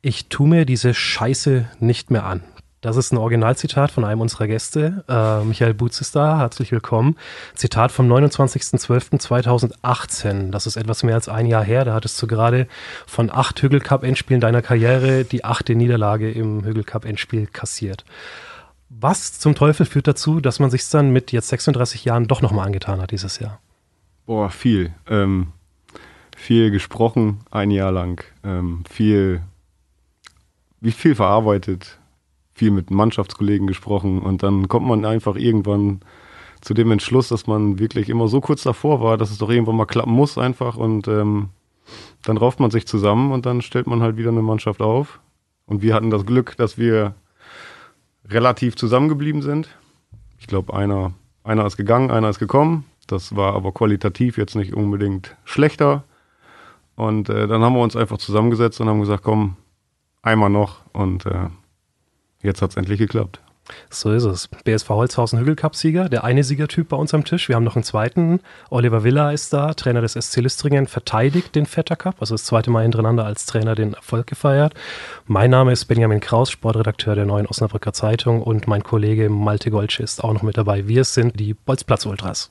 Ich tu mir diese Scheiße nicht mehr an. Das ist ein Originalzitat von einem unserer Gäste. Äh, Michael Butz ist da, herzlich willkommen. Zitat vom 29.12.2018. Das ist etwas mehr als ein Jahr her. Da hattest du gerade von acht Hügel Cup Endspielen deiner Karriere die achte Niederlage im Hügel Cup Endspiel kassiert. Was zum Teufel führt dazu, dass man sich dann mit jetzt 36 Jahren doch nochmal angetan hat dieses Jahr? Boah, viel. Ähm, viel gesprochen, ein Jahr lang. Ähm, viel, wie viel verarbeitet, viel mit Mannschaftskollegen gesprochen und dann kommt man einfach irgendwann zu dem Entschluss, dass man wirklich immer so kurz davor war, dass es doch irgendwann mal klappen muss einfach und ähm, dann rauft man sich zusammen und dann stellt man halt wieder eine Mannschaft auf. Und wir hatten das Glück, dass wir relativ zusammengeblieben sind. Ich glaube, einer, einer ist gegangen, einer ist gekommen. Das war aber qualitativ jetzt nicht unbedingt schlechter. Und äh, dann haben wir uns einfach zusammengesetzt und haben gesagt, komm, einmal noch. Und äh, Jetzt hat es endlich geklappt. So ist es. BSV Holzhausen Hügelcup-Sieger, der eine Siegertyp bei uns am Tisch. Wir haben noch einen zweiten. Oliver Villa ist da, Trainer des SC Listringen, verteidigt den Vetter Cup, also das zweite Mal hintereinander als Trainer den Erfolg gefeiert. Mein Name ist Benjamin Kraus, Sportredakteur der neuen Osnabrücker Zeitung und mein Kollege Malte Golsche ist auch noch mit dabei. Wir sind die Bolzplatz-Ultras.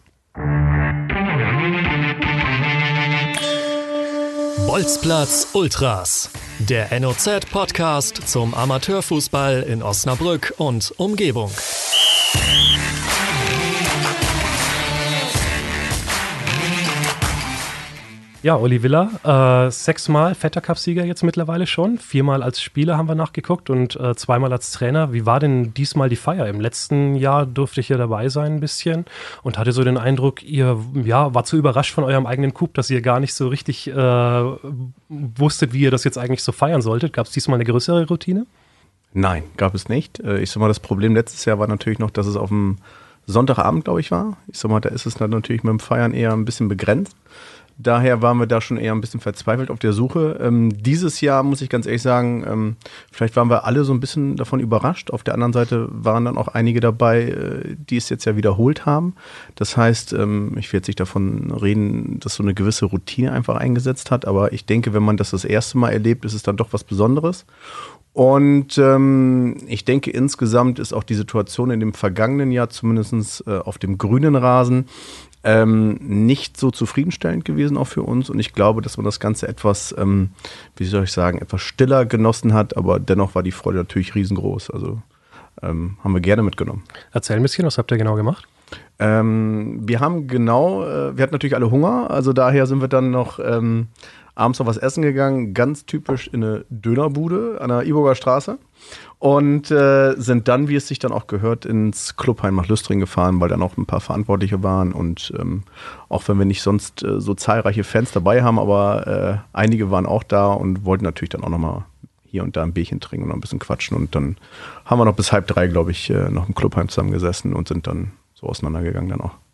Bolzplatz Ultras. Der NOZ-Podcast zum Amateurfußball in Osnabrück und Umgebung. Ja, Oli Villa, äh, sechsmal Vetter Cup-Sieger jetzt mittlerweile schon. Viermal als Spieler haben wir nachgeguckt und äh, zweimal als Trainer. Wie war denn diesmal die Feier? Im letzten Jahr durfte ich ja dabei sein ein bisschen und hatte so den Eindruck, ihr ja, war zu überrascht von eurem eigenen Coup, dass ihr gar nicht so richtig äh, wusstet, wie ihr das jetzt eigentlich so feiern solltet. Gab es diesmal eine größere Routine? Nein, gab es nicht. Äh, ich sag mal, das Problem letztes Jahr war natürlich noch, dass es auf dem Sonntagabend, glaube ich, war. Ich sag mal, da ist es dann natürlich mit dem Feiern eher ein bisschen begrenzt. Daher waren wir da schon eher ein bisschen verzweifelt auf der Suche. Ähm, dieses Jahr muss ich ganz ehrlich sagen, ähm, vielleicht waren wir alle so ein bisschen davon überrascht. Auf der anderen Seite waren dann auch einige dabei, äh, die es jetzt ja wiederholt haben. Das heißt, ähm, ich will jetzt nicht davon reden, dass so eine gewisse Routine einfach eingesetzt hat, aber ich denke, wenn man das das erste Mal erlebt, ist es dann doch was Besonderes. Und ähm, ich denke, insgesamt ist auch die Situation in dem vergangenen Jahr, zumindest äh, auf dem grünen Rasen, ähm, nicht so zufriedenstellend gewesen auch für uns. Und ich glaube, dass man das Ganze etwas, ähm, wie soll ich sagen, etwas stiller genossen hat, aber dennoch war die Freude natürlich riesengroß. Also ähm, haben wir gerne mitgenommen. Erzähl ein bisschen, was habt ihr genau gemacht? Ähm, wir haben genau, äh, wir hatten natürlich alle Hunger, also daher sind wir dann noch ähm, abends noch was essen gegangen, ganz typisch in eine Dönerbude an der Iburger Straße. Und äh, sind dann, wie es sich dann auch gehört, ins Clubheim nach Lüstring gefahren, weil dann auch ein paar Verantwortliche waren. Und ähm, auch wenn wir nicht sonst äh, so zahlreiche Fans dabei haben, aber äh, einige waren auch da und wollten natürlich dann auch nochmal hier und da ein Bierchen trinken und noch ein bisschen quatschen. Und dann haben wir noch bis halb drei, glaube ich, äh, noch im Clubheim zusammengesessen und sind dann so auseinandergegangen dann auch.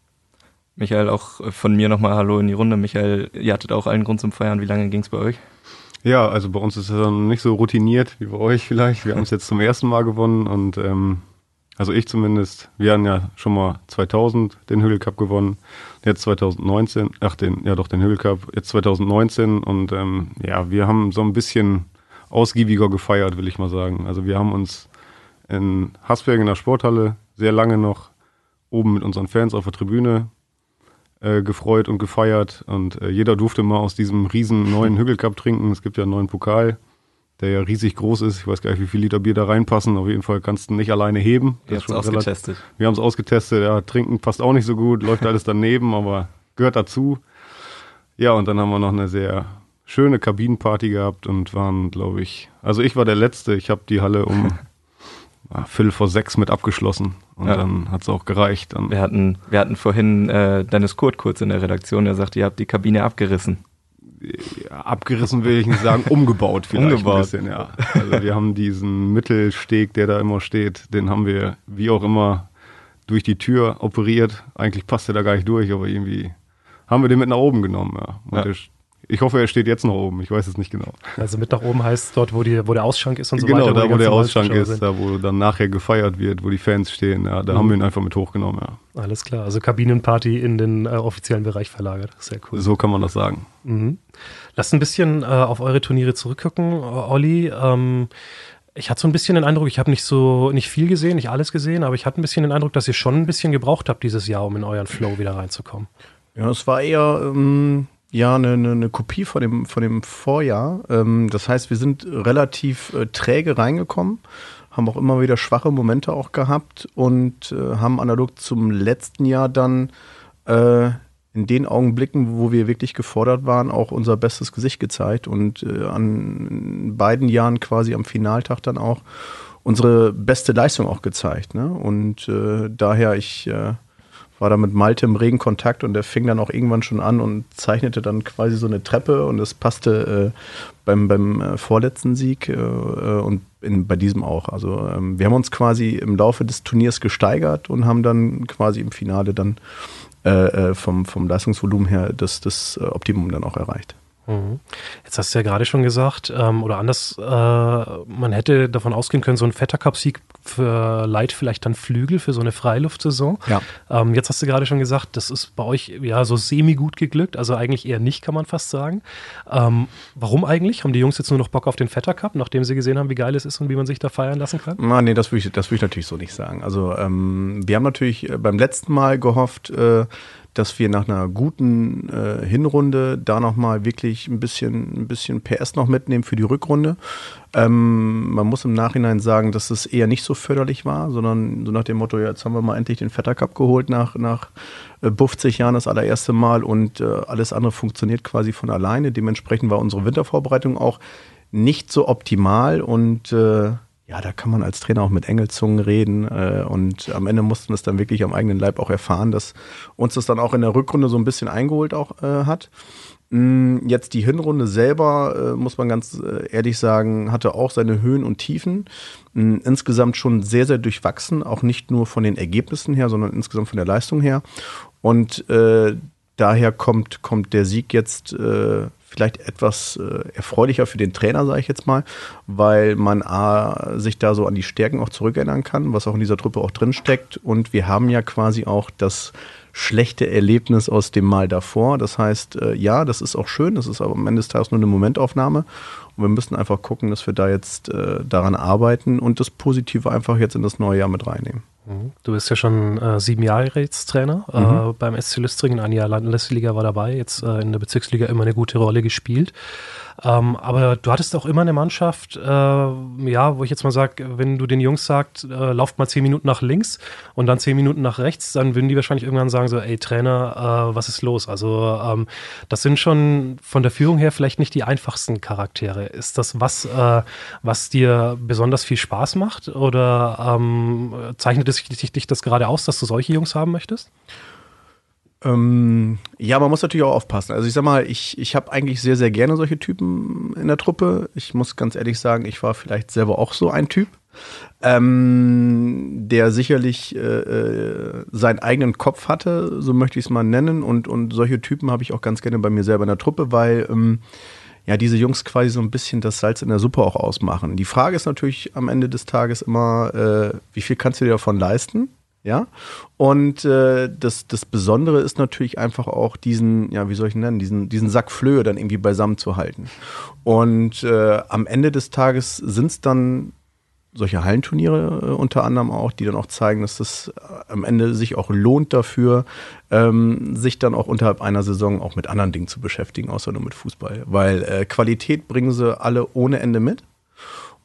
Michael, auch von mir nochmal Hallo in die Runde. Michael, ihr hattet auch allen Grund zum Feiern. Wie lange ging es bei euch? Ja, also bei uns ist es dann nicht so routiniert wie bei euch vielleicht. Wir haben es jetzt zum ersten Mal gewonnen und ähm, also ich zumindest. Wir haben ja schon mal 2000 den Hügel Cup gewonnen, jetzt 2019, ach den, ja doch den Hügel Cup, jetzt 2019 und ähm, ja, wir haben so ein bisschen ausgiebiger gefeiert, will ich mal sagen. Also wir haben uns in Hasberg in der Sporthalle sehr lange noch oben mit unseren Fans auf der Tribüne äh, gefreut und gefeiert und äh, jeder durfte mal aus diesem riesen neuen Hügelcup trinken. Es gibt ja einen neuen Pokal, der ja riesig groß ist. Ich weiß gar nicht, wie viel Liter Bier da reinpassen. Auf jeden Fall kannst du nicht alleine heben. Wir haben es ausgetestet. Wir haben es ausgetestet. Ja, trinken passt auch nicht so gut, läuft alles daneben, aber gehört dazu. Ja, und dann haben wir noch eine sehr schöne Kabinenparty gehabt und waren, glaube ich, also ich war der Letzte. Ich habe die Halle um Viertel vor sechs mit abgeschlossen. Und ja. dann hat es auch gereicht. Dann wir, hatten, wir hatten vorhin äh, Dennis Kurt kurz in der Redaktion, der sagte, ihr habt die Kabine abgerissen. Ja, abgerissen will ich nicht sagen, umgebaut vielleicht umgebaut. ein bisschen, ja. Also wir haben diesen Mittelsteg, der da immer steht, den haben wir wie auch immer durch die Tür operiert. Eigentlich passt der da gar nicht durch, aber irgendwie haben wir den mit nach oben genommen, ja. Und ja. Der, Ich hoffe, er steht jetzt noch oben. Ich weiß es nicht genau. Also mit nach oben heißt dort, wo, die, wo der Ausschank ist und so genau, weiter. da wo der Ausschank ist, sind. da wo dann nachher gefeiert wird, wo die Fans stehen. Ja, da Mhm. haben wir ihn einfach mit hochgenommen. Ja. Alles klar. Also Kabinenparty in den äh, offiziellen Bereich verlagert. Sehr cool. So kann man das sagen. Mhm. Lasst ein bisschen äh, auf eure Turniere zurückgucken, Olli. Ähm, ich hatte so ein bisschen den Eindruck, ich habe nicht so nicht viel gesehen, nicht alles gesehen, aber ich hatte ein bisschen den Eindruck, dass ihr schon ein bisschen gebraucht habt dieses Jahr, um in euren Flow wieder reinzukommen. Ja, es war eher ähm, ja eine, eine, eine Kopie von dem, von dem Vorjahr. Ähm, das heißt, wir sind relativ äh, träge reingekommen, haben auch immer wieder schwache Momente auch gehabt und äh, haben analog zum letzten Jahr dann äh, in den Augenblicken, wo wir wirklich gefordert waren, auch unser bestes Gesicht gezeigt und äh, an beiden Jahren quasi am Finaltag dann auch unsere beste Leistung auch gezeigt. Ne? Und äh, daher, ich äh, war da mit Malte im regen Kontakt und der fing dann auch irgendwann schon an und zeichnete dann quasi so eine Treppe und das passte äh, beim, beim äh, vorletzten Sieg äh, äh, und in, bei diesem auch. Also ähm, wir haben uns quasi im Laufe des Turniers gesteigert und haben dann quasi im Finale dann äh, äh, vom, vom Leistungsvolumen her das, das Optimum dann auch erreicht. Mhm. Jetzt hast du ja gerade schon gesagt, ähm, oder anders, äh, man hätte davon ausgehen können, so ein fetter Cup-Sieg verleiht vielleicht dann Flügel für so eine Freiluftsaison. Ja. Ähm, jetzt hast du gerade schon gesagt, das ist bei euch ja so semi-gut geglückt, also eigentlich eher nicht, kann man fast sagen. Ähm, warum eigentlich? Haben die Jungs jetzt nur noch Bock auf den Vetter Cup, nachdem sie gesehen haben, wie geil es ist und wie man sich da feiern lassen kann? Na, nee, das würde ich, das würd ich natürlich so nicht sagen. Also ähm, wir haben natürlich äh, beim letzten Mal gehofft, äh, dass wir nach einer guten äh, Hinrunde da nochmal wirklich ein bisschen, ein bisschen PS noch mitnehmen für die Rückrunde. Ähm, man muss im Nachhinein sagen, dass es eher nicht so förderlich war, sondern so nach dem Motto, ja, jetzt haben wir mal endlich den Vetter Cup geholt nach, nach äh, 50 Jahren das allererste Mal und äh, alles andere funktioniert quasi von alleine. Dementsprechend war unsere Wintervorbereitung auch nicht so optimal und äh, ja, da kann man als Trainer auch mit Engelzungen reden äh, und am Ende mussten wir es dann wirklich am eigenen Leib auch erfahren, dass uns das dann auch in der Rückrunde so ein bisschen eingeholt auch äh, hat. Mm, Jetzt die Hinrunde selber, äh, muss man ganz äh, ehrlich sagen, hatte auch seine Höhen und Tiefen. Mm, Insgesamt schon sehr, sehr durchwachsen, auch nicht nur von den Ergebnissen her, sondern insgesamt von der Leistung her. Und äh, daher kommt, kommt der Sieg jetzt äh, vielleicht etwas äh, erfreulicher für den Trainer, sage ich jetzt mal, weil man A, sich da so an die Stärken auch zurückerinnern kann, was auch in dieser Truppe auch drin. Und wir haben ja quasi auch das schlechte Erlebnis aus dem Mal davor. Das heißt, äh, ja, das ist auch schön, das ist aber am Ende des Tages nur eine Momentaufnahme. Und wir müssen einfach gucken, dass wir da jetzt äh, daran arbeiten und das Positive einfach jetzt in das neue Jahr mit reinnehmen. Mhm. Du bist ja schon äh, sieben Jahre jetzt Trainer Mhm. äh, beim SC Lüstringen. Ein Jahr Landesliga war dabei, jetzt äh, in der Bezirksliga immer eine gute Rolle gespielt. Ähm, aber du hattest auch immer eine Mannschaft, äh, ja, wo ich jetzt mal sage, wenn du den Jungs sagst, äh, lauft mal zehn Minuten nach links und dann zehn Minuten nach rechts, dann würden die wahrscheinlich irgendwann sagen so, ey Trainer, äh, was ist los? Also ähm, das sind schon von der Führung her vielleicht nicht die einfachsten Charaktere. Ist das was, äh, was dir besonders viel Spaß macht oder ähm, zeichnet es dich, dich das gerade aus, dass du solche Jungs haben möchtest? Ähm, ja, man muss natürlich auch aufpassen. Also ich sag mal, ich, ich habe eigentlich sehr, sehr gerne solche Typen in der Truppe. Ich muss ganz ehrlich sagen, ich war vielleicht selber auch so ein Typ, ähm, der sicherlich äh, äh, seinen eigenen Kopf hatte, so möchte ich es mal nennen. Und, und solche Typen habe ich auch ganz gerne bei mir selber in der Truppe, weil ähm, ja, diese Jungs quasi so ein bisschen das Salz in der Suppe auch ausmachen. Die Frage ist natürlich am Ende des Tages immer, äh, wie viel kannst du dir davon leisten? Ja, und äh, das, das Besondere ist natürlich einfach auch diesen, ja, wie soll ich ihn nennen, diesen, diesen Sack Flöhe dann irgendwie beisammen zu halten. Und äh, am Ende des Tages sind es dann solche Hallenturniere äh, unter anderem auch, die dann auch zeigen, dass das äh, am Ende sich auch lohnt dafür, ähm, sich dann auch unterhalb einer Saison auch mit anderen Dingen zu beschäftigen, außer nur mit Fußball. Weil äh, Qualität bringen sie alle ohne Ende mit.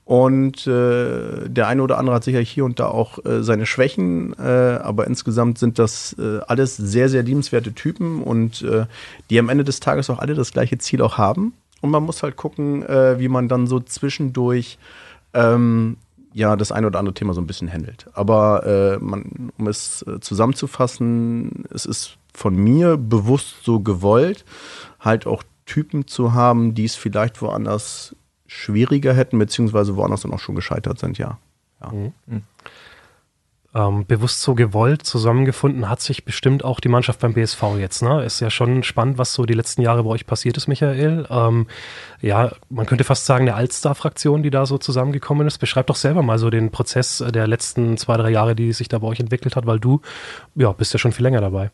Und äh, der eine oder andere hat sicher hier und da auch äh, seine Schwächen, äh, aber insgesamt sind das äh, alles sehr, sehr liebenswerte Typen und äh, die am Ende des Tages auch alle das gleiche Ziel auch haben. Und man muss halt gucken, äh, wie man dann so zwischendurch ähm, ja das eine oder andere Thema so ein bisschen handelt. Aber äh, man, um es äh, zusammenzufassen, es ist von mir bewusst so gewollt, halt auch Typen zu haben, die es vielleicht woanders schwieriger hätten, beziehungsweise woanders dann auch schon gescheitert sind, ja. ja. Ähm, bewusst so gewollt zusammengefunden hat sich bestimmt auch die Mannschaft beim BSV jetzt. Ne? Ist ja schon spannend, was so die letzten Jahre bei euch passiert ist, Michael. Ähm, ja, man könnte fast sagen, eine Altstar-Fraktion, die da so zusammengekommen ist. Beschreib doch selber mal so den Prozess der letzten zwei, drei Jahre, die sich da bei euch entwickelt hat, weil du ja, bist ja schon viel länger dabei.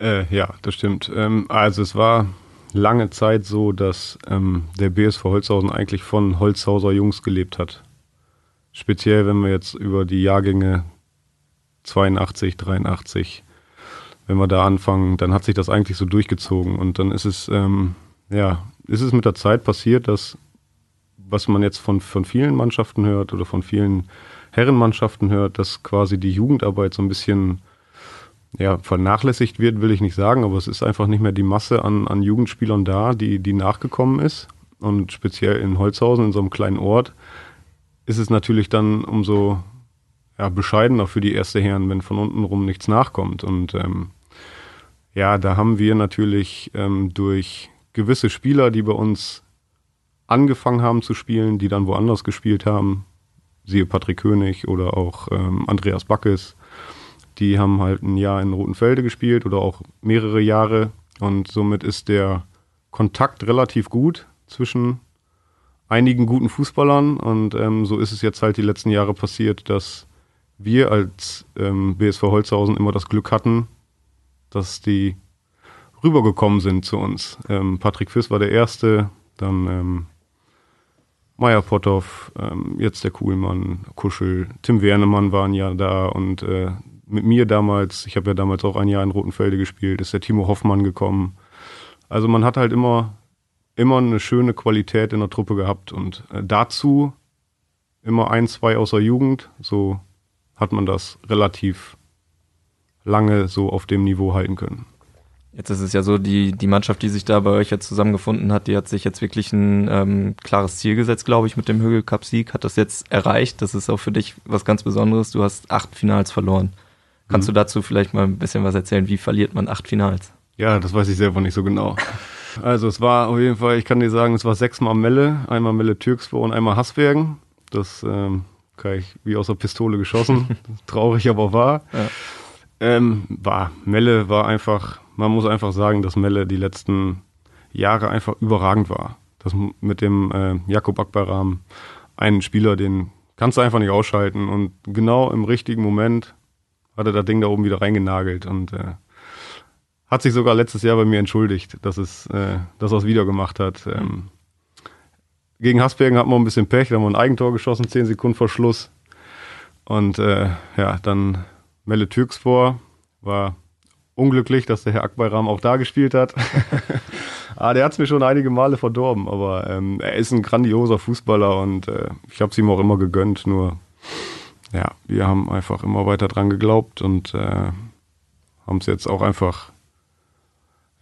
Äh, ja, das stimmt. Ähm, also es war lange Zeit so, dass ähm, der BSV Holzhausen eigentlich von Holzhauser Jungs gelebt hat. Speziell, wenn wir jetzt über die Jahrgänge 82, 83, wenn wir da anfangen, dann hat sich das eigentlich so durchgezogen. Und dann ist es, ähm, ja, ist es mit der Zeit passiert, dass, was man jetzt von, von vielen Mannschaften hört oder von vielen Herrenmannschaften hört, dass quasi die Jugendarbeit so ein bisschen ja, vernachlässigt wird, will ich nicht sagen, aber es ist einfach nicht mehr die Masse an, an Jugendspielern da, die, die nachgekommen ist. Und speziell in Holzhausen, in so einem kleinen Ort, ist es natürlich dann umso ja, bescheidener für die erste Herren, wenn von unten rum nichts nachkommt. Und ähm, ja, da haben wir natürlich ähm, durch gewisse Spieler, die bei uns angefangen haben zu spielen, die dann woanders gespielt haben, siehe Patrick König oder auch ähm, Andreas Backes, die haben halt ein Jahr in Rotenfelde gespielt oder auch mehrere Jahre und somit ist der Kontakt relativ gut zwischen einigen guten Fußballern und ähm, so ist es jetzt halt die letzten Jahre passiert, dass wir als ähm, BSV Holzhausen immer das Glück hatten, dass die rübergekommen sind zu uns. Ähm, Patrick Fiss war der Erste, dann ähm, Meier Potthoff, ähm, jetzt der Kuhlmann, Kuschel, Tim Wernemann waren ja da und äh, mit mir damals, ich habe ja damals auch ein Jahr in Rotenfelde gespielt, ist der Timo Hoffmann gekommen. Also man hat halt immer immer eine schöne Qualität in der Truppe gehabt und äh, dazu immer ein, zwei aus der Jugend, so hat man das relativ lange so auf dem Niveau halten können. Jetzt ist es ja so, die, die Mannschaft, die sich da bei euch jetzt zusammengefunden hat, die hat sich jetzt wirklich ein ähm, klares Ziel gesetzt, glaube ich, mit dem Hügel Cup Sieg, hat das jetzt erreicht. Das ist auch für dich was ganz Besonderes. Du hast acht Finals verloren. Kannst mhm. du dazu vielleicht mal ein bisschen was erzählen? Wie verliert man acht Finals? Ja, das weiß ich selber nicht so genau. Also es war auf jeden Fall, ich kann dir sagen, es war sechsmal Melle, einmal Melle Türksburg und einmal Hassbergen. Das ähm, kann ich wie aus der Pistole geschossen. Traurig, aber wahr. Ja. Ähm, war, Melle war einfach, man muss einfach sagen, dass Melle die letzten Jahre einfach überragend war. Das mit dem äh, Jakob Akbaram, einen Spieler, den kannst du einfach nicht ausschalten. Und genau im richtigen Moment hat er das Ding da oben wieder reingenagelt. Und äh, hat sich sogar letztes Jahr bei mir entschuldigt, dass es, äh, dass er es wieder gemacht hat. Ähm, gegen Hasbergen hat man ein bisschen Pech, da haben wir ein Eigentor geschossen, zehn Sekunden vor Schluss. Und äh, ja, dann Melle Türks vor, war unglücklich, dass der Herr Akbayram auch da gespielt hat. ah, der hat es mir schon einige Male verdorben, aber ähm, er ist ein grandioser Fußballer und äh, ich habe es ihm auch immer gegönnt. Nur, ja, wir haben einfach immer weiter dran geglaubt und äh, haben es jetzt auch einfach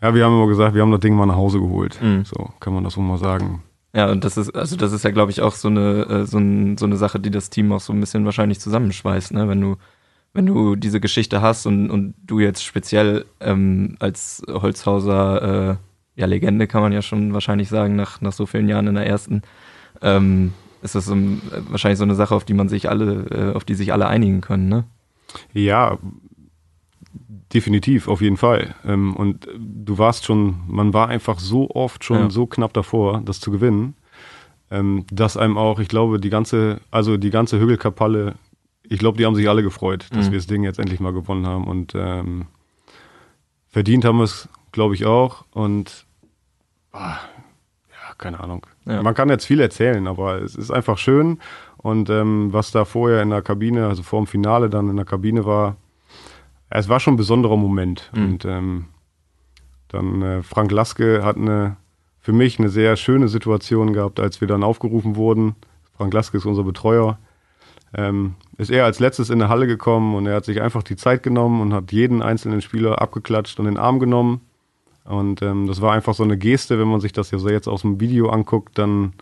ja, wir haben immer gesagt, wir haben das Ding mal nach Hause geholt. Mhm. So kann man das wohl mal sagen. Ja, und das ist, also das ist ja, glaube ich, auch so eine, äh, so, ein, so eine Sache, die das Team auch so ein bisschen wahrscheinlich zusammenschweißt, ne? Wenn du, wenn du diese Geschichte hast und, und du jetzt speziell ähm, als Holzhauser, äh, ja, Legende kann man ja schon wahrscheinlich sagen, nach, nach so vielen Jahren in der ersten, ähm, ist das so, wahrscheinlich so eine Sache, auf die man sich alle, äh, auf die sich alle einigen können, ne? Ja, Definitiv, auf jeden Fall. Ähm, und du warst schon, man war einfach so oft schon ja. so knapp davor, das zu gewinnen, ähm, dass einem auch, ich glaube, die ganze, also die ganze Hügelkapalle, ich glaube, die haben sich alle gefreut, dass mhm. wir das Ding jetzt endlich mal gewonnen haben. Und ähm, verdient haben wir es, glaube ich, auch. Und ah, ja, keine Ahnung. Ja. Man kann jetzt viel erzählen, aber es ist einfach schön. Und ähm, was da vorher in der Kabine, also vor dem Finale dann in der Kabine war, es war schon ein besonderer Moment. Mhm. Und ähm, dann äh, Frank Laske hat eine, für mich eine sehr schöne Situation gehabt, als wir dann aufgerufen wurden. Frank Laske ist unser Betreuer. Ähm, ist er als letztes in der Halle gekommen und er hat sich einfach die Zeit genommen und hat jeden einzelnen Spieler abgeklatscht und in den Arm genommen. Und ähm, das war einfach so eine Geste, wenn man sich das ja so jetzt aus dem Video anguckt, dann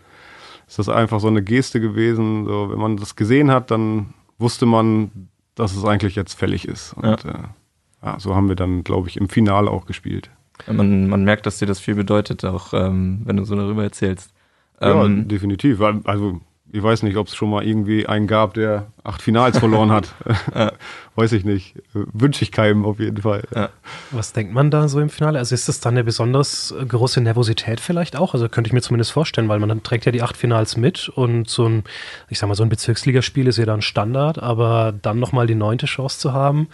ist das einfach so eine Geste gewesen. So, wenn man das gesehen hat, dann wusste man, dass es eigentlich jetzt fällig ist. Und ja. Äh, ja, so haben wir dann, glaube ich, im Finale auch gespielt. Man, man merkt, dass dir das viel bedeutet, auch ähm, wenn du so darüber erzählst. Ähm, ja, definitiv. Also ich weiß nicht, ob es schon mal irgendwie einen gab, der acht Finals verloren hat. ja. Weiß ich nicht. Wünsche ich keinem auf jeden Fall. Ja. Was denkt man da so im Finale? Also ist das dann eine besonders große Nervosität vielleicht auch? Also könnte ich mir zumindest vorstellen, weil man dann trägt ja die acht Finals mit und so ein, ich sag mal, so ein Bezirksligaspiel ist ja dann Standard, aber dann nochmal die neunte Chance zu haben.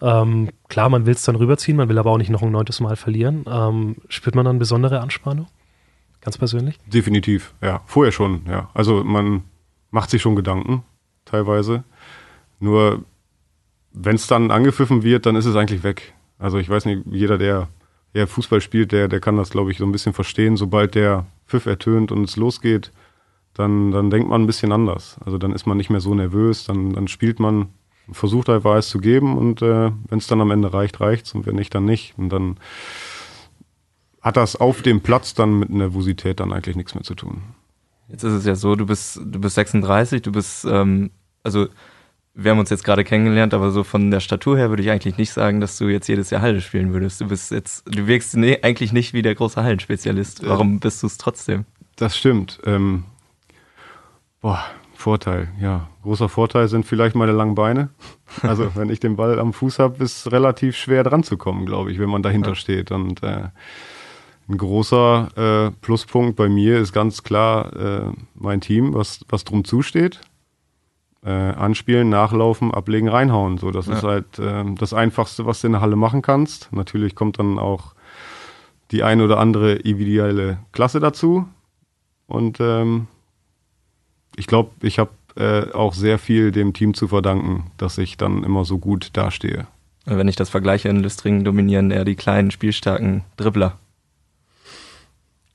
Ähm, klar, man will es dann rüberziehen, man will aber auch nicht noch ein neuntes Mal verlieren. Ähm, spürt man dann besondere Anspannung? Ganz persönlich? Definitiv, ja. Vorher schon, ja. Also man macht sich schon Gedanken, teilweise. Nur wenn es dann angepfiffen wird, dann ist es eigentlich weg. Also ich weiß nicht, jeder, der, der Fußball spielt, der, der kann das, glaube ich, so ein bisschen verstehen. Sobald der Pfiff ertönt und es losgeht, dann, dann denkt man ein bisschen anders. Also dann ist man nicht mehr so nervös, dann, dann spielt man, versucht einfach alles zu geben und äh, wenn es dann am Ende reicht, reicht's und wenn nicht, dann nicht. Und dann hat das auf dem Platz dann mit Nervosität dann eigentlich nichts mehr zu tun. Jetzt ist es ja so, du bist, du bist 36, du bist, ähm, also wir haben uns jetzt gerade kennengelernt, aber so von der Statur her würde ich eigentlich nicht sagen, dass du jetzt jedes Jahr Halle spielen würdest. Du bist jetzt, du wirkst nee, eigentlich nicht wie der große Hallenspezialist. Warum bist du es trotzdem? Das stimmt. Ähm, boah, Vorteil, ja. Großer Vorteil sind vielleicht meine langen Beine. Also wenn ich den Ball am Fuß habe, ist relativ schwer dran zu kommen, glaube ich, wenn man dahinter ja. steht. Und äh, ein großer äh, Pluspunkt bei mir ist ganz klar äh, mein Team, was, was drum zusteht. Äh, anspielen, nachlaufen, ablegen, reinhauen. So, das ja. ist halt äh, das Einfachste, was du in der Halle machen kannst. Natürlich kommt dann auch die eine oder andere ideale Klasse dazu. Und ähm, ich glaube, ich habe äh, auch sehr viel dem Team zu verdanken, dass ich dann immer so gut dastehe. Wenn ich das vergleiche, in Lüstringen dominieren eher die kleinen, spielstarken Dribbler.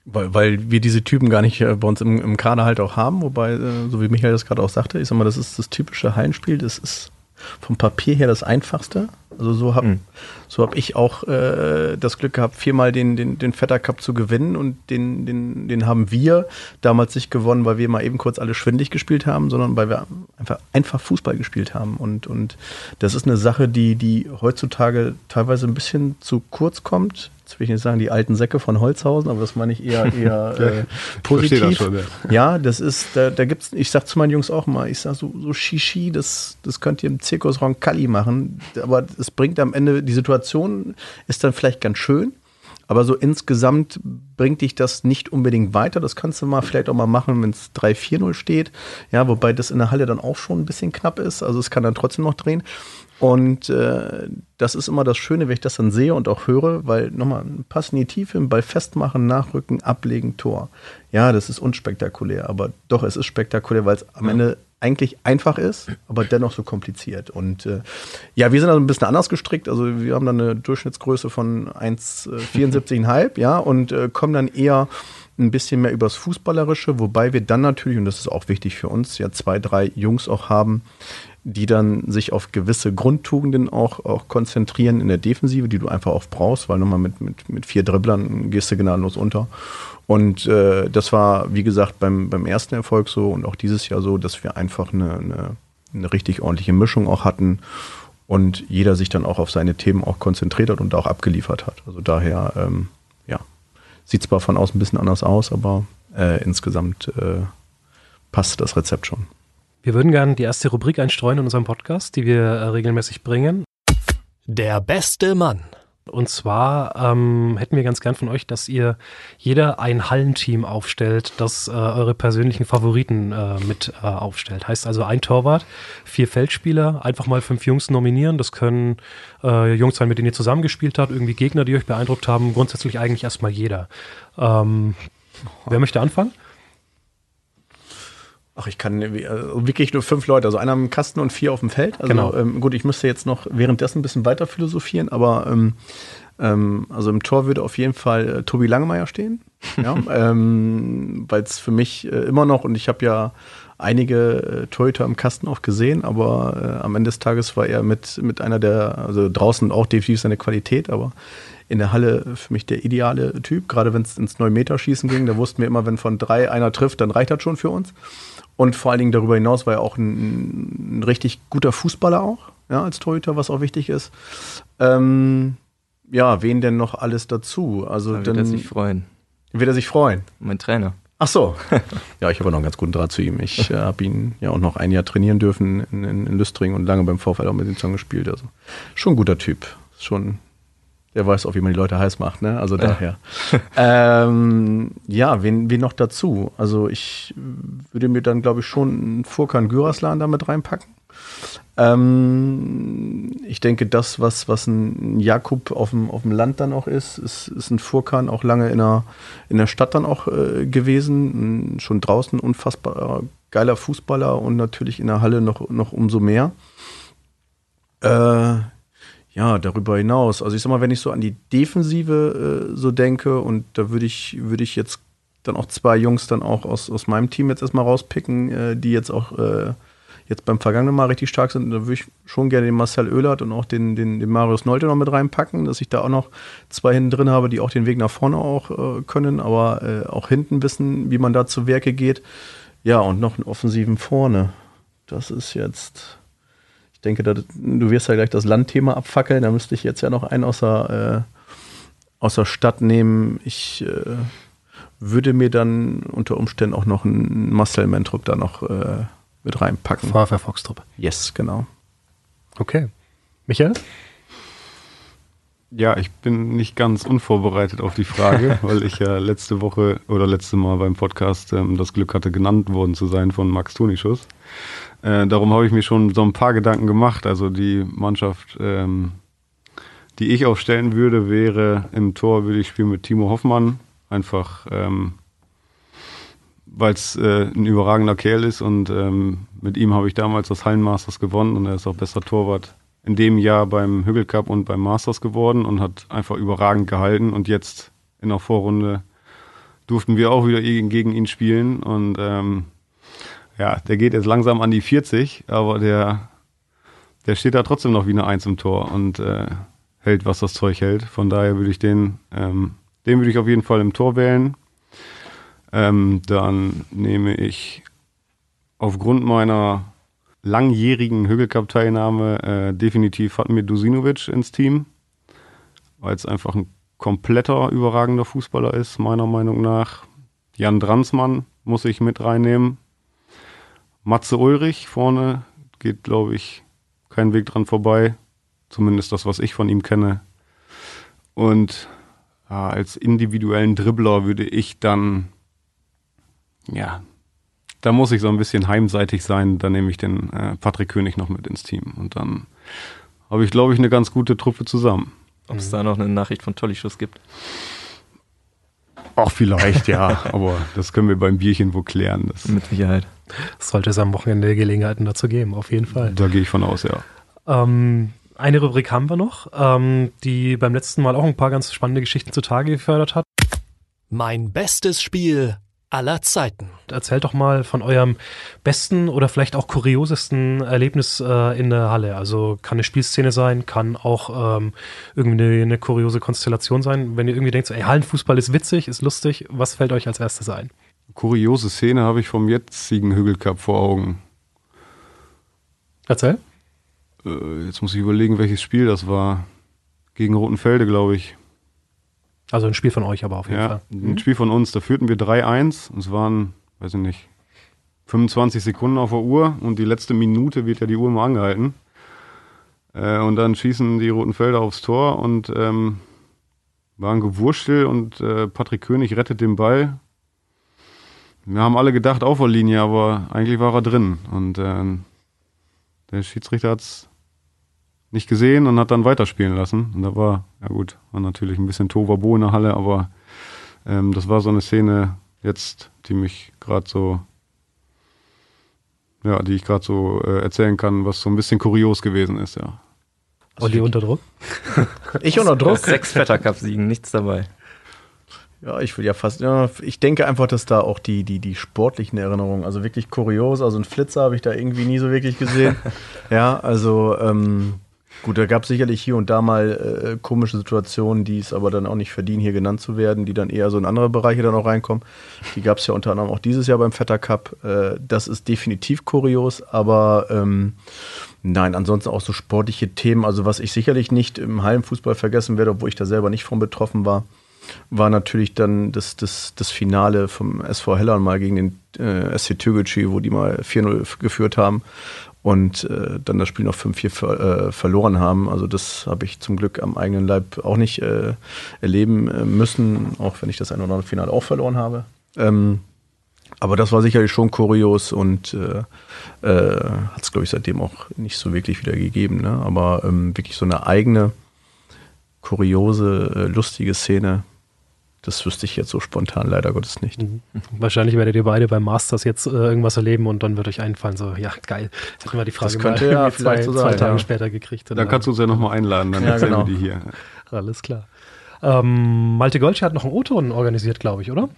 Weil, weil wir diese Typen gar nicht äh, bei uns im, im Kader halt auch haben, wobei, äh, so wie Michael das gerade auch sagte, ich sag mal, das ist das typische Hallenspiel, das ist vom Papier her das einfachste. Also so habe mhm. so hab ich auch äh, das Glück gehabt, viermal den, den, den Vetter Cup zu gewinnen und den, den, den haben wir damals nicht gewonnen, weil wir mal eben kurz alle schwindig gespielt haben, sondern weil wir einfach, einfach Fußball gespielt haben. Und, und das ist eine Sache, die, die heutzutage teilweise ein bisschen zu kurz kommt jetzt will ich nicht sagen, die alten Säcke von Holzhausen, aber das meine ich eher, eher äh, positiv. Das schon, ja. ja. das ist, da, da gibt's, ich sag zu meinen Jungs auch mal, ich sag so, so Shishi, das, das könnt ihr im Zirkus Roncalli machen, aber es bringt am Ende, die Situation ist dann vielleicht ganz schön, aber so insgesamt bringt dich das nicht unbedingt weiter. Das kannst du mal vielleicht auch mal machen, wenn es 3-4-0 steht. Ja, wobei das in der Halle dann auch schon ein bisschen knapp ist. Also es kann dann trotzdem noch drehen. Und äh, das ist immer das Schöne, wenn ich das dann sehe und auch höre, weil nochmal, Pass in die Tiefe, Ball festmachen, nachrücken, ablegen, Tor. Ja, das ist unspektakulär, aber doch, es ist spektakulär, weil es am Ende eigentlich einfach ist, aber dennoch so kompliziert. Und äh, ja, wir sind also ein bisschen anders gestrickt. Also wir haben dann eine Durchschnittsgröße von 1,74,5, ja, und äh, kommen dann eher ein bisschen mehr übers Fußballerische, wobei wir dann natürlich, und das ist auch wichtig für uns, ja zwei, drei Jungs auch haben, die dann sich auf gewisse Grundtugenden auch, auch konzentrieren in der Defensive, die du einfach auch brauchst, weil nochmal mit, mit, mit vier Dribblern gehst du gnadenlos unter. Und äh, das war, wie gesagt, beim, beim ersten Erfolg so und auch dieses Jahr so, dass wir einfach eine, eine, eine richtig ordentliche Mischung auch hatten und jeder sich dann auch auf seine Themen auch konzentriert hat und auch abgeliefert hat. Also daher, ähm, ja, sieht zwar von außen ein bisschen anders aus, aber äh, insgesamt äh, passt das Rezept schon. Wir würden gerne die erste Rubrik einstreuen in unserem Podcast, die wir äh, regelmäßig bringen. Der beste Mann. Und zwar ähm, hätten wir ganz gern von euch, dass ihr jeder ein Hallenteam aufstellt, das äh, eure persönlichen Favoriten äh, mit äh, aufstellt. Heißt also ein Torwart, vier Feldspieler, einfach mal fünf Jungs nominieren. Das können äh, Jungs sein, mit denen ihr zusammengespielt habt, irgendwie Gegner, die euch beeindruckt haben. Grundsätzlich eigentlich erstmal jeder. Ähm, wer möchte anfangen? Ach, ich kann also wirklich nur fünf Leute, also einer im Kasten und vier auf dem Feld. Also genau. ähm, gut, ich müsste jetzt noch währenddessen ein bisschen weiter philosophieren, aber ähm, ähm, also im Tor würde auf jeden Fall äh, Tobi Langemeier stehen. Ja, ähm, weil es für mich äh, immer noch, und ich habe ja einige äh, Torhüter im Kasten auch gesehen, aber äh, am Ende des Tages war er mit, mit einer der, also draußen auch definitiv seine Qualität, aber in der Halle für mich der ideale Typ, gerade wenn es ins 9-Meter-Schießen ging. Da wussten wir immer, wenn von drei einer trifft, dann reicht das schon für uns. Und vor allen Dingen darüber hinaus war er auch ein, ein richtig guter Fußballer auch, ja, als Torhüter, was auch wichtig ist. Ähm, ja, wen denn noch alles dazu? Also da wird dann, er sich freuen. Wird er sich freuen? Mein Trainer. Ach so. Ja, ich habe noch einen ganz guten Draht zu ihm. Ich äh, habe ihn ja auch noch ein Jahr trainieren dürfen in, in, in Lüstring und lange beim VfL auch mit ihm zusammen gespielt. Also schon ein guter Typ. Schon, der weiß auch, wie man die Leute heiß macht, ne? Also daher. ähm, ja, wen, wen noch dazu? Also ich würde mir dann, glaube ich, schon einen Furkan Güraslan damit reinpacken. Ähm, ich denke, das, was, was ein Jakub auf dem, auf dem Land dann auch ist, ist, ist ein Furkan auch lange in der, in der Stadt dann auch äh, gewesen. Schon draußen unfassbar geiler Fußballer und natürlich in der Halle noch, noch umso mehr. Äh, ja, darüber hinaus. Also ich sag mal, wenn ich so an die Defensive äh, so denke und da würde ich, würde ich jetzt dann auch zwei Jungs dann auch aus, aus meinem Team jetzt erstmal rauspicken, äh, die jetzt auch äh, jetzt beim vergangenen Mal richtig stark sind, da würde ich schon gerne den Marcel Oehlert und auch den, den, den Marius Nolte noch mit reinpacken, dass ich da auch noch zwei hinten drin habe, die auch den Weg nach vorne auch äh, können, aber äh, auch hinten wissen, wie man da zu Werke geht. Ja, und noch einen offensiven vorne. Das ist jetzt, denke, da, du wirst ja gleich das Landthema abfackeln, da müsste ich jetzt ja noch einen außer, äh, außer Stadt nehmen. Ich äh, würde mir dann unter Umständen auch noch einen Marcel Mentrup da noch äh, mit reinpacken. VfR Foxtrupp. Yes, genau. Okay. Michael? Ja, ich bin nicht ganz unvorbereitet auf die Frage, weil ich ja letzte Woche oder letzte Mal beim Podcast ähm, das Glück hatte, genannt worden zu sein von Max Tunischuss. Äh, darum habe ich mir schon so ein paar Gedanken gemacht. Also die Mannschaft, ähm, die ich aufstellen würde, wäre im Tor würde ich spielen mit Timo Hoffmann. Einfach ähm, weil es äh, ein überragender Kerl ist und ähm, mit ihm habe ich damals das Hallenmasters gewonnen und er ist auch bester Torwart in dem Jahr beim Hügel Cup und beim Masters geworden und hat einfach überragend gehalten und jetzt in der Vorrunde durften wir auch wieder gegen ihn spielen und ähm, ja, der geht jetzt langsam an die 40, aber der, der steht da trotzdem noch wie eine Eins im Tor und äh, hält, was das Zeug hält. Von daher würde ich den, ähm, den würde ich auf jeden Fall im Tor wählen. Ähm, dann nehme ich aufgrund meiner langjährigen Hügelcup-Teilnahme äh, definitiv Fatmir Dusinovic ins Team, weil es einfach ein kompletter, überragender Fußballer ist, meiner Meinung nach. Jan Dransmann muss ich mit reinnehmen. Matze Ulrich vorne geht, glaube ich, kein Weg dran vorbei. Zumindest das, was ich von ihm kenne. Und ja, als individuellen Dribbler würde ich dann ja, da muss ich so ein bisschen heimseitig sein. Da nehme ich den äh, Patrick König noch mit ins Team. Und dann habe ich, glaube ich, eine ganz gute Truppe zusammen. Ob es da noch eine Nachricht von Tollischuss gibt? Ach, vielleicht, ja. Aber das können wir beim Bierchen wohl klären. Das, Mit Sicherheit. Sollte es am Wochenende Gelegenheiten dazu geben, auf jeden Fall. Da gehe ich von aus, ja. Ähm, eine Rubrik haben wir noch, ähm, die beim letzten Mal auch ein paar ganz spannende Geschichten zutage gefördert hat. Mein bestes Spiel aller Zeiten. Erzählt doch mal von eurem besten oder vielleicht auch kuriosesten Erlebnis äh, in der Halle. Also kann eine Spielszene sein, kann auch ähm, irgendwie eine, eine, kuriose Konstellation sein. Wenn ihr irgendwie denkt, so, ey, Hallenfußball ist witzig, ist lustig, was fällt euch als erstes ein? Kuriose Szene habe ich vom jetzigen Hügelcup vor Augen. Erzähl. Äh, jetzt muss ich überlegen, welches Spiel das war. Gegen Rotenfelde, glaube ich. Also ein Spiel von euch aber auf jeden ja, Fall. Ein mhm. Spiel von uns, da führten wir 3-1. Es waren, weiß ich nicht, 25 Sekunden auf der Uhr und die letzte Minute wird ja die Uhr mal angehalten. Äh, und dann schießen die Roten Felder aufs Tor und ähm, waren gewurschtelt und äh, Patrick König rettet den Ball. Wir haben alle gedacht auf der Linie, aber eigentlich war er drin. Und äh, der Schiedsrichter hat es nicht gesehen und hat dann weiterspielen lassen. Und da war, ja gut, war natürlich ein bisschen Tovabo in der Halle, aber ähm, das war so eine Szene jetzt, die mich gerade so, ja, die ich gerade so äh, erzählen kann, was so ein bisschen kurios gewesen ist, ja. Olli unter Druck? ich unter Druck? Sechs Vetter Cup Siegen, nichts dabei. Ja, ich will ja fast, ja, ich denke einfach, dass da auch die, die, die sportlichen Erinnerungen, also wirklich kurios, also ein Flitzer habe ich da irgendwie nie so wirklich gesehen. ja, also ähm, Gut, da gab es sicherlich hier und da mal äh, komische Situationen, die es aber dann auch nicht verdienen, hier genannt zu werden, die dann eher so in andere Bereiche dann auch reinkommen. Die gab es ja unter anderem auch dieses Jahr beim Vetter Cup. Äh, das ist definitiv kurios, aber ähm, nein, ansonsten auch so sportliche Themen. Also was ich sicherlich nicht im Hallenfußball vergessen werde, obwohl ich da selber nicht von betroffen war, war natürlich dann das, das, das Finale vom SV Hellern mal gegen den äh, SC Türkgücü, wo die mal 4-0 geführt haben und äh, dann das Spiel noch 5-4 ver äh, verloren haben. Also das habe ich zum Glück am eigenen Leib auch nicht äh, erleben äh, müssen, auch wenn ich das ein oder andere Finale auch verloren habe. Ähm, aber das war sicherlich schon kurios und äh, äh, hat es, glaube ich, seitdem auch nicht so wirklich wieder gegeben. Ne? Aber ähm, wirklich so eine eigene, kuriose, äh, lustige Szene, das wüsste ich jetzt so spontan leider Gottes nicht. Mhm. Wahrscheinlich werdet ihr beide beim Masters jetzt äh, irgendwas erleben und dann wird euch einfallen, so, ja, geil. Jetzt hätten wir die Frage das könnte mal ja vielleicht zwei, so zwei Tage ja. später gekriegt. Dann kannst du uns ja nochmal einladen, dann ja, erzählen genau. wir die hier. Alles klar. Ähm, Malte Goldsche hat noch einen O-Ton organisiert, glaube ich, oder?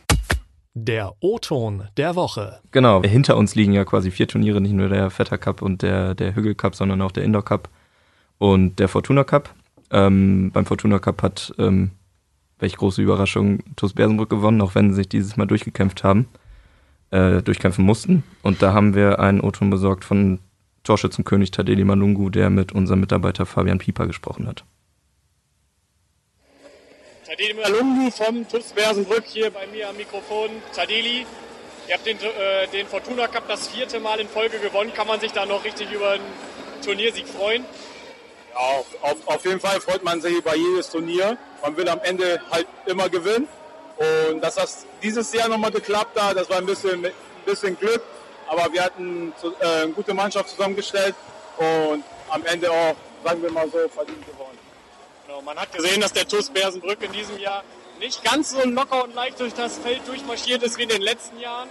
Der O-Ton der Woche. Genau, hinter uns liegen ja quasi vier Turniere, nicht nur der Vetter Cup und der, der Hügel Cup, sondern auch der Indoor Cup und der Fortuna Cup. Ähm, beim Fortuna Cup hat ähm, welch große Überraschung, TuS Bersenbrück gewonnen, auch wenn sie sich dieses Mal durchgekämpft haben, äh, durchkämpfen mussten. Und da haben wir einen O-Ton besorgt von Torschützenkönig Tadeli Malungu, der mit unserem Mitarbeiter Fabian Pieper gesprochen hat. Tadeli Malungu vom TuS Bersenbrück hier bei mir am Mikrofon. Tadeli, ihr habt den, äh, den Fortuna Cup das vierte Mal in Folge gewonnen. Kann man sich da noch richtig über einen Turniersieg freuen? auf, auf, auf jeden Fall freut man sich über jedes Turnier. Man will am Ende halt immer gewinnen. Und dass das dieses Jahr nochmal geklappt hat, das war ein bisschen, ein bisschen Glück. Aber wir hatten äh, eine gute Mannschaft zusammengestellt und am Ende auch, sagen wir mal so, verdient gewonnen. Genau, man hat gesehen, dass der TuS Bersenbrück in diesem Jahr nicht ganz so locker und leicht durch das Feld durchmarschiert ist wie in den letzten Jahren.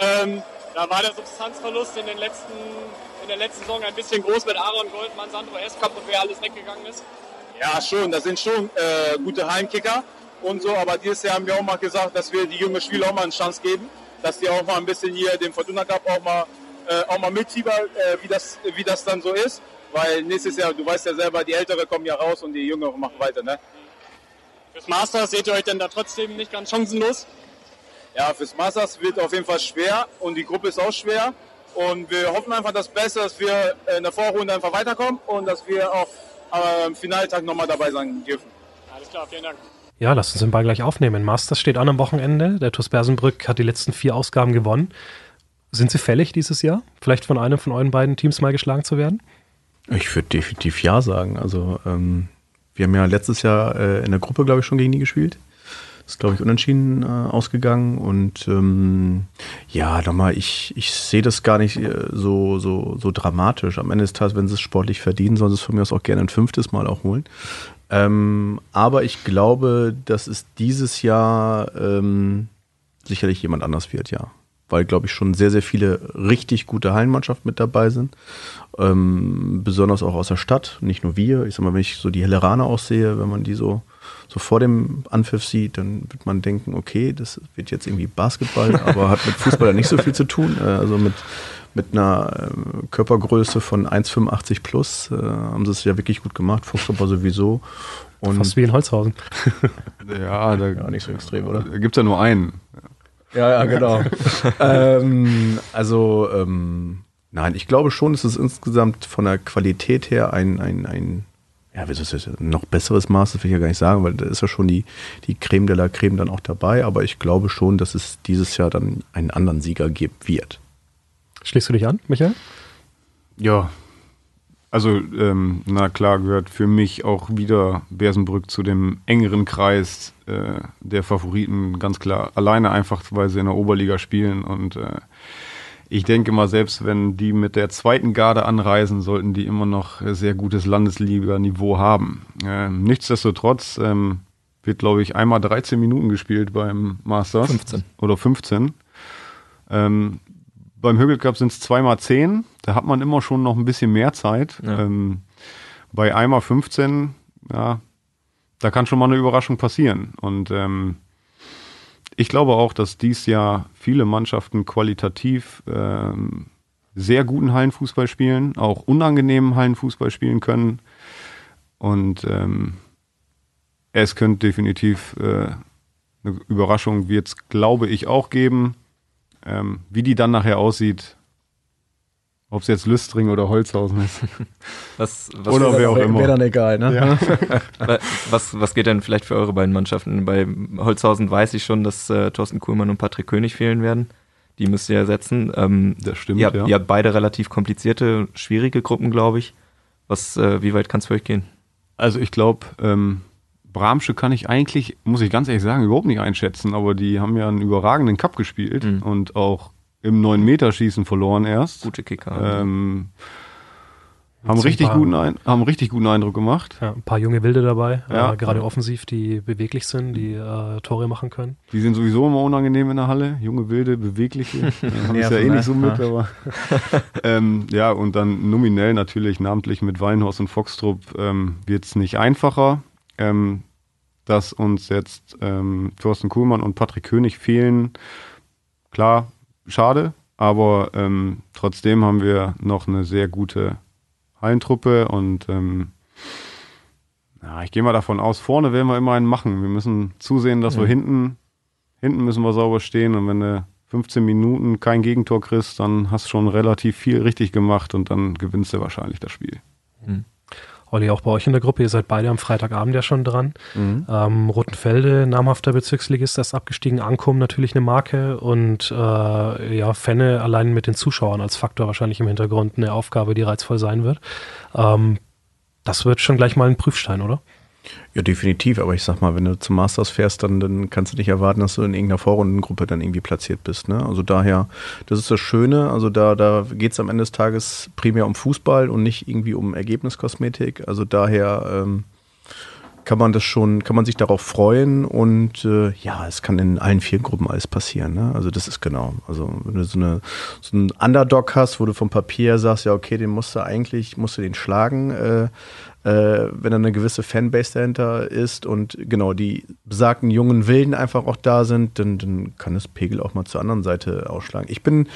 Ähm, da war der Substanzverlust in den letzten in der letzten Saison ein bisschen groß mit Aaron Goldmann, Sandro Eskamp und wer alles weggegangen ist? Ja, schon. Das sind schon äh, gute Heimkicker und so. Aber dieses Jahr haben wir auch mal gesagt, dass wir die jungen Spieler auch mal eine Chance geben, dass die auch mal ein bisschen hier den Fortuna Cup auch mal, äh, auch mal mitfiebern, äh, wie, das, wie das dann so ist. Weil nächstes Jahr, du weißt ja selber, die Ältere kommen ja raus und die Jüngeren machen weiter. Ne? Fürs Masters seht ihr euch denn da trotzdem nicht ganz chancenlos? Ja, fürs Masters wird auf jeden Fall schwer und die Gruppe ist auch schwer. Und wir hoffen einfach das Beste, dass wir in der Vorrunde einfach weiterkommen und dass wir auch am Finaltag nochmal dabei sein dürfen. Alles klar, vielen Dank. Ja, lasst uns den Ball gleich aufnehmen. Masters steht an am Wochenende. Der TuS Bersenbrück hat die letzten vier Ausgaben gewonnen. Sind Sie fällig dieses Jahr? Vielleicht von einem von euren beiden Teams mal geschlagen zu werden? Ich würde definitiv ja sagen. Also ähm, wir haben ja letztes Jahr äh, in der Gruppe, glaube ich, schon gegen die gespielt. Ist, glaube ich, unentschieden äh, ausgegangen. Und ähm, ja, nochmal, ich, ich sehe das gar nicht äh, so, so, so dramatisch. Am Ende des Tages, wenn sie es sportlich verdienen, sollen sie es von mir aus auch gerne ein fünftes Mal auch holen. Ähm, aber ich glaube, dass es dieses Jahr ähm, sicherlich jemand anders wird, ja. Weil, glaube ich, schon sehr, sehr viele richtig gute Hallenmannschaften mit dabei sind. Ähm, besonders auch aus der Stadt, nicht nur wir. Ich sag mal, wenn ich so die Helleraner aussehe, wenn man die so so vor dem Anpfiff sieht, dann wird man denken, okay, das wird jetzt irgendwie Basketball, aber hat mit Fußball nicht so viel zu tun. Äh, also mit, mit einer äh, Körpergröße von 1,85 plus äh, haben sie es ja wirklich gut gemacht, aber sowieso. Und Fast wie in Holzhausen. ja, da ja, nicht so extrem, oder? Da gibt es ja nur einen. Ja, ja, genau. ähm, also, ähm, nein, ich glaube schon, dass es insgesamt von der Qualität her ein, ein, ein ja, wie soll es noch besseres Maß, das will ich ja gar nicht sagen, weil da ist ja schon die, die Creme de la Creme dann auch dabei, aber ich glaube schon, dass es dieses Jahr dann einen anderen Sieger geben wird. Schließt du dich an, Michael? Ja, also ähm, na klar gehört für mich auch wieder Bersenbrück zu dem engeren Kreis äh, der Favoriten, ganz klar. Alleine einfach, weil sie in der Oberliga spielen und äh, ich denke mal, selbst wenn die mit der zweiten Garde anreisen, sollten die immer noch sehr gutes Landesliga-Niveau haben. Ähm, nichtsdestotrotz ähm, wird, glaube ich, einmal 13 Minuten gespielt beim Masters. 15. Oder 15. Ähm, beim Hügel Cup sind es zweimal 10. Da hat man immer schon noch ein bisschen mehr Zeit. Ja. Ähm, bei einmal 15, ja, da kann schon mal eine Überraschung passieren. Und ähm, ich glaube auch, dass dies Jahr viele Mannschaften qualitativ ähm, sehr guten Hallenfußball spielen, auch unangenehmen Hallenfußball spielen können. Und ähm, es könnte definitiv äh, eine Überraschung, wird es, glaube ich, auch geben. Ähm, wie die dann nachher aussieht, Ob es jetzt Lüstring oder Holzhausen ist. Was, was, Oder wer auch Wäre immer. wär dann egal, ne? Ja. was, was geht denn vielleicht für eure beiden Mannschaften? Bei Holzhausen weiß ich schon, dass äh, Thorsten Kuhlmann und Patrick König fehlen werden. Die müsst ihr ersetzen. Ähm, Das stimmt, ihr, habt, ja. ihr habt beide relativ komplizierte, schwierige Gruppen, glaube ich. Was, äh, wie weit kann es für euch gehen? Also ich glaube, ähm, Bramsche kann ich eigentlich, muss ich ganz ehrlich sagen, überhaupt nicht einschätzen, aber die haben ja einen überragenden Cup gespielt Mhm. und auch im 9-Meter-Schießen verloren erst. Gute Kicker. Ähm, haben, richtig guten ein, haben richtig guten Eindruck gemacht. Ja, ein paar junge Wilde dabei, Ja. äh, gerade offensiv, die beweglich sind, die äh, Tore machen können. Die sind sowieso immer unangenehm in der Halle. Junge, wilde, bewegliche. Ja, haben es ja eh ne? nicht so mit, Ja. aber. ähm, ja, und dann nominell natürlich, namentlich mit Weinhorst und Foxtrupp, ähm, wird es nicht einfacher. Ähm, dass uns jetzt ähm, Thorsten Kuhlmann und Patrick König fehlen, klar, schade, aber ähm, trotzdem haben wir noch eine sehr gute Hallentruppe und ähm, ja, ich gehe mal davon aus, vorne werden wir immer einen machen. Wir müssen zusehen, dass wir hinten, hinten müssen wir sauber stehen und wenn du 15 Minuten kein Gegentor kriegst, dann hast du schon relativ viel richtig gemacht und dann gewinnst du wahrscheinlich das Spiel. Olli, auch bei euch in der Gruppe, ihr seid beide am Freitagabend ja schon dran. Ähm, Rotenfelde, namhafter Bezirksligist, ist abgestiegen. Ankum natürlich eine Marke und äh, ja, Fenne allein mit den Zuschauern als Faktor wahrscheinlich im Hintergrund eine Aufgabe, die reizvoll sein wird. Ähm, das wird schon gleich mal ein Prüfstein, oder? Ja, definitiv. Aber ich sag mal, wenn du zum Masters fährst, dann, dann kannst du nicht erwarten, dass du in irgendeiner Vorrundengruppe dann irgendwie platziert bist. Ne? Also daher, das ist das Schöne. Also da, da geht es am Ende des Tages primär um Fußball und nicht irgendwie um Ergebniskosmetik. Also daher ähm, kann man das schon, kann man sich darauf freuen und äh, ja, es kann in allen vier Gruppen alles passieren. Ne? Also das ist genau. Also wenn du so, eine, so einen Underdog hast, wo du vom Papier sagst, ja okay, den musst du eigentlich, musst du den schlagen, äh, äh, wenn da eine gewisse Fanbase dahinter ist und genau die besagten jungen Wilden einfach auch da sind, dann, dann kann das Pegel auch mal zur anderen Seite ausschlagen. Ich bin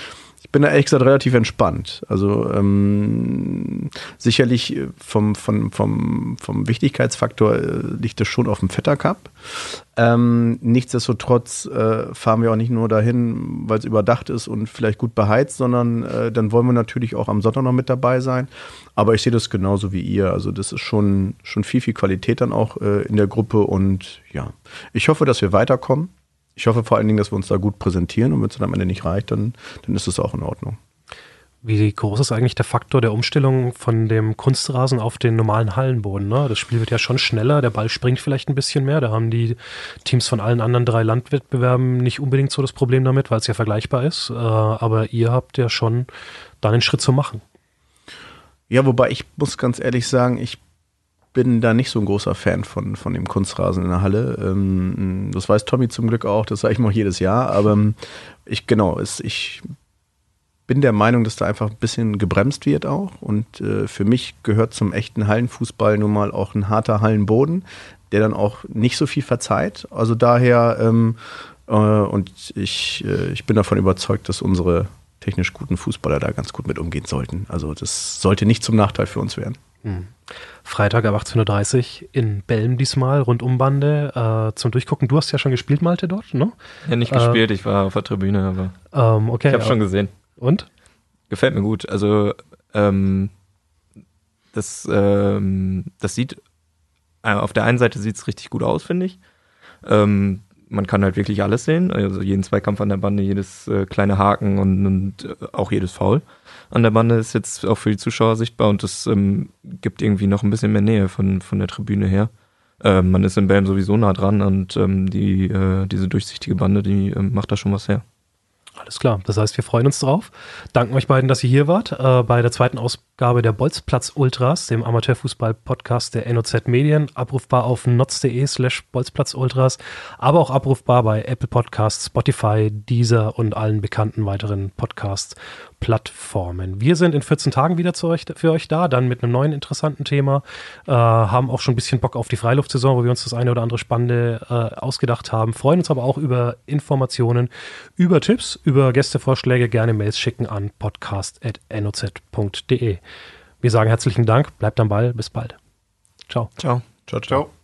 ich bin da ehrlich gesagt relativ entspannt. Also ähm, sicherlich äh, vom, vom, vom, vom Wichtigkeitsfaktor äh, liegt es schon auf dem Vetter Cup. Ähm, nichtsdestotrotz äh, fahren wir auch nicht nur dahin, weil es überdacht ist und vielleicht gut beheizt, sondern äh, dann wollen wir natürlich auch am Sonntag noch mit dabei sein. Aber ich sehe das genauso wie ihr. Also das ist schon, schon viel, viel Qualität dann auch äh, in der Gruppe und ja, ich hoffe, dass wir weiterkommen. Ich hoffe vor allen Dingen, dass wir uns da gut präsentieren und wenn es dann am Ende nicht reicht, dann, dann ist es auch in Ordnung. Wie groß ist eigentlich der Faktor der Umstellung von dem Kunstrasen auf den normalen Hallenboden? Ne? Das Spiel wird ja schon schneller, der Ball springt vielleicht ein bisschen mehr. Da haben die Teams von allen anderen drei Landwettbewerben nicht unbedingt so das Problem damit, weil es ja vergleichbar ist. Äh, aber ihr habt ja schon dann einen Schritt zu machen. Ja, wobei ich muss ganz ehrlich sagen, ich bin da nicht so ein großer Fan von, von dem Kunstrasen in der Halle. Ähm, das weiß Tommy zum Glück auch, das sage ich mal jedes Jahr. Aber ähm, ich, genau, es, ich bin der Meinung, dass da einfach ein bisschen gebremst wird auch. Und äh, für mich gehört zum echten Hallenfußball nun mal auch ein harter Hallenboden, der dann auch nicht so viel verzeiht. Also daher, ähm, äh, und ich, äh, ich bin davon überzeugt, dass unsere technisch guten Fußballer da ganz gut mit umgehen sollten. Also das sollte nicht zum Nachteil für uns werden. Freitag ab 18.30 Uhr in Belm diesmal, Rundumbande äh, zum Durchgucken. Du hast ja schon gespielt, Malte, dort, ne? Ja, nicht Äh, gespielt, ich war auf der Tribüne, aber Ähm, okay. ich habe schon gesehen. Und? Gefällt mir gut. Also ähm, das, ähm, das sieht äh, auf der einen Seite sieht es richtig gut aus, finde ich. Ähm, man kann halt wirklich alles sehen, also jeden Zweikampf an der Bande, jedes äh, kleine Haken und, und äh, auch jedes Foul an der Bande ist jetzt auch für die Zuschauer sichtbar und das ähm, gibt irgendwie noch ein bisschen mehr Nähe von, von der Tribüne her. Ähm, man ist in Belm sowieso nah dran und ähm, die, äh, diese durchsichtige Bande, die ähm, macht da schon was her. Alles klar. Das heißt, wir freuen uns drauf. Danken euch beiden, dass ihr hier wart äh, bei der zweiten Ausgabe der Bolzplatz Ultras, dem Amateurfußball-Podcast der NOZ Medien. Abrufbar auf notz.de slash Bolzplatz Ultras, aber auch abrufbar bei Apple Podcasts, Spotify, Deezer und allen bekannten weiteren Podcast-Plattformen. Wir sind in 14 Tagen wieder euch, für euch da, dann mit einem neuen interessanten Thema. Äh, haben auch schon ein bisschen Bock auf die Freiluftsaison, wo wir uns das eine oder andere Spannende äh, ausgedacht haben. Freuen uns aber auch über Informationen, über Tipps, über Gästevorschläge. Gerne Mails schicken an podcast.noz.de. Wir sagen herzlichen Dank, bleibt am Ball, bis bald. Ciao. Ciao. Ciao, ciao.